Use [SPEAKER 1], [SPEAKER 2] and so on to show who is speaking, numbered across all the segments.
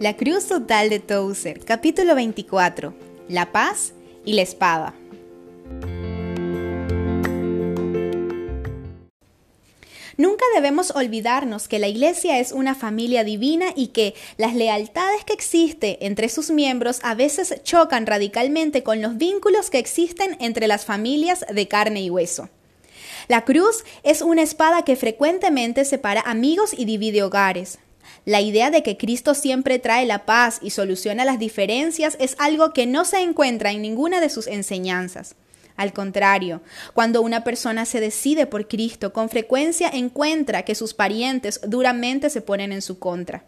[SPEAKER 1] La cruz total de Tozer, capítulo 24. La paz y la espada. Nunca debemos olvidarnos que la Iglesia es una familia divina y que las lealtades que existen entre sus miembros a veces chocan radicalmente con los vínculos que existen entre las familias de carne y hueso. La cruz es una espada que frecuentemente separa amigos y divide hogares. La idea de que Cristo siempre trae la paz y soluciona las diferencias es algo que no se encuentra en ninguna de sus enseñanzas. Al contrario, cuando una persona se decide por Cristo, con frecuencia encuentra que sus parientes duramente se ponen en su contra.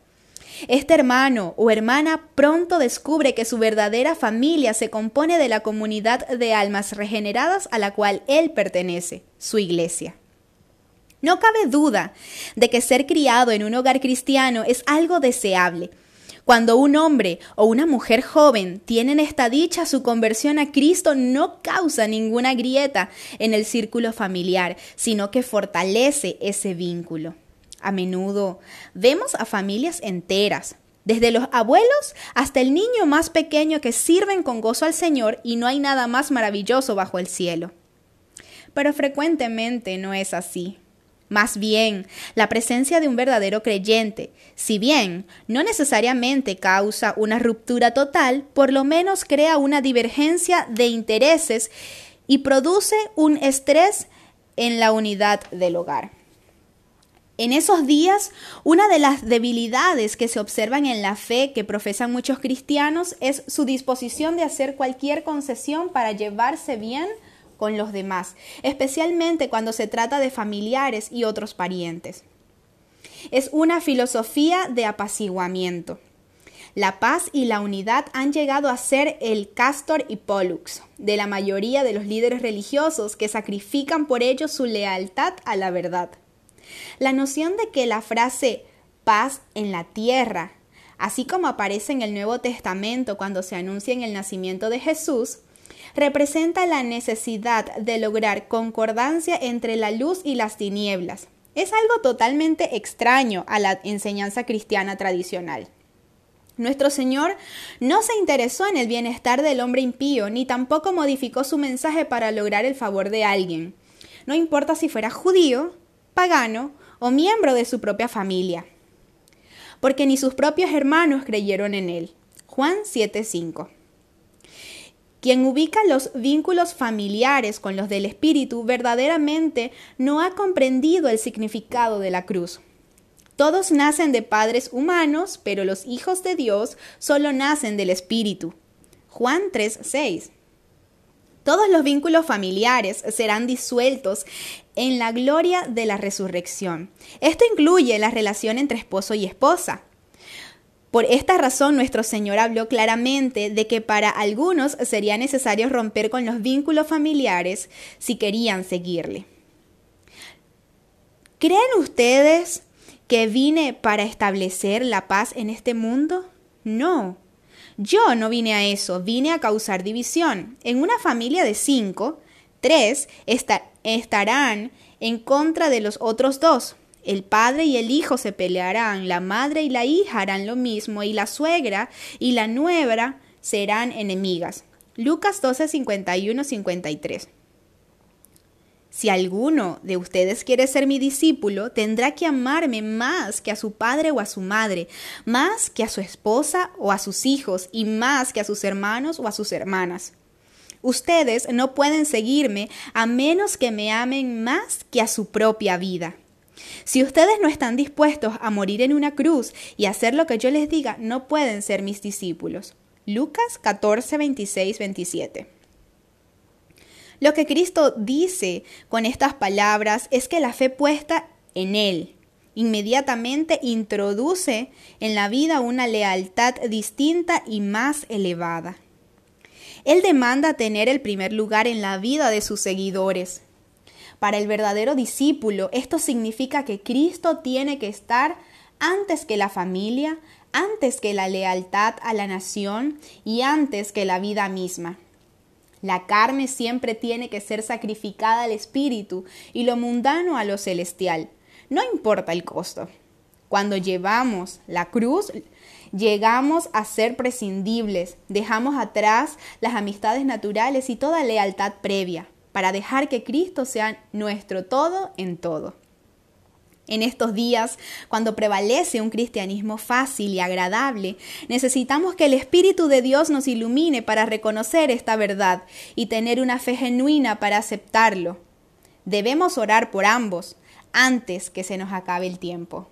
[SPEAKER 1] Este hermano o hermana pronto descubre que su verdadera familia se compone de la comunidad de almas regeneradas a la cual él pertenece, su iglesia. No cabe duda de que ser criado en un hogar cristiano es algo deseable. Cuando un hombre o una mujer joven tienen esta dicha, su conversión a Cristo no causa ninguna grieta en el círculo familiar, sino que fortalece ese vínculo. A menudo vemos a familias enteras, desde los abuelos hasta el niño más pequeño que sirven con gozo al Señor y no hay nada más maravilloso bajo el cielo. Pero frecuentemente no es así. Más bien, la presencia de un verdadero creyente, si bien no necesariamente causa una ruptura total, por lo menos crea una divergencia de intereses y produce un estrés en la unidad del hogar. En esos días, una de las debilidades que se observan en la fe que profesan muchos cristianos es su disposición de hacer cualquier concesión para llevarse bien con los demás, especialmente cuando se trata de familiares y otros parientes. Es una filosofía de apaciguamiento. La paz y la unidad han llegado a ser el castor y pollux de la mayoría de los líderes religiosos que sacrifican por ello su lealtad a la verdad. La noción de que la frase paz en la tierra, así como aparece en el Nuevo Testamento cuando se anuncia en el nacimiento de Jesús, representa la necesidad de lograr concordancia entre la luz y las tinieblas. Es algo totalmente extraño a la enseñanza cristiana tradicional. Nuestro Señor no se interesó en el bienestar del hombre impío, ni tampoco modificó su mensaje para lograr el favor de alguien. No importa si fuera judío, pagano o miembro de su propia familia, porque ni sus propios hermanos creyeron en él. Juan 7:5. Quien ubica los vínculos familiares con los del Espíritu verdaderamente no ha comprendido el significado de la cruz. Todos nacen de padres humanos, pero los hijos de Dios solo nacen del Espíritu. Juan 3:6. Todos los vínculos familiares serán disueltos en la gloria de la resurrección. Esto incluye la relación entre esposo y esposa. Por esta razón nuestro Señor habló claramente de que para algunos sería necesario romper con los vínculos familiares si querían seguirle. ¿Creen ustedes que vine para establecer la paz en este mundo? No. Yo no vine a eso, vine a causar división. En una familia de cinco, tres estarán en contra de los otros dos. El padre y el hijo se pelearán, la madre y la hija harán lo mismo, y la suegra y la nuera serán enemigas. Lucas 12, 51, 53. Si alguno de ustedes quiere ser mi discípulo, tendrá que amarme más que a su padre o a su madre, más que a su esposa o a sus hijos, y más que a sus hermanos o a sus hermanas. Ustedes no pueden seguirme a menos que me amen más que a su propia vida. Si ustedes no están dispuestos a morir en una cruz y hacer lo que yo les diga, no pueden ser mis discípulos. Lucas 14, 26, 27. Lo que Cristo dice con estas palabras es que la fe puesta en Él inmediatamente introduce en la vida una lealtad distinta y más elevada. Él demanda tener el primer lugar en la vida de sus seguidores. Para el verdadero discípulo, esto significa que Cristo tiene que estar antes que la familia, antes que la lealtad a la nación y antes que la vida misma. La carne siempre tiene que ser sacrificada al espíritu y lo mundano a lo celestial, no importa el costo. Cuando llevamos la cruz, llegamos a ser prescindibles, dejamos atrás las amistades naturales y toda lealtad previa para dejar que Cristo sea nuestro todo en todo. En estos días, cuando prevalece un cristianismo fácil y agradable, necesitamos que el Espíritu de Dios nos ilumine para reconocer esta verdad y tener una fe genuina para aceptarlo. Debemos orar por ambos antes que se nos acabe el tiempo.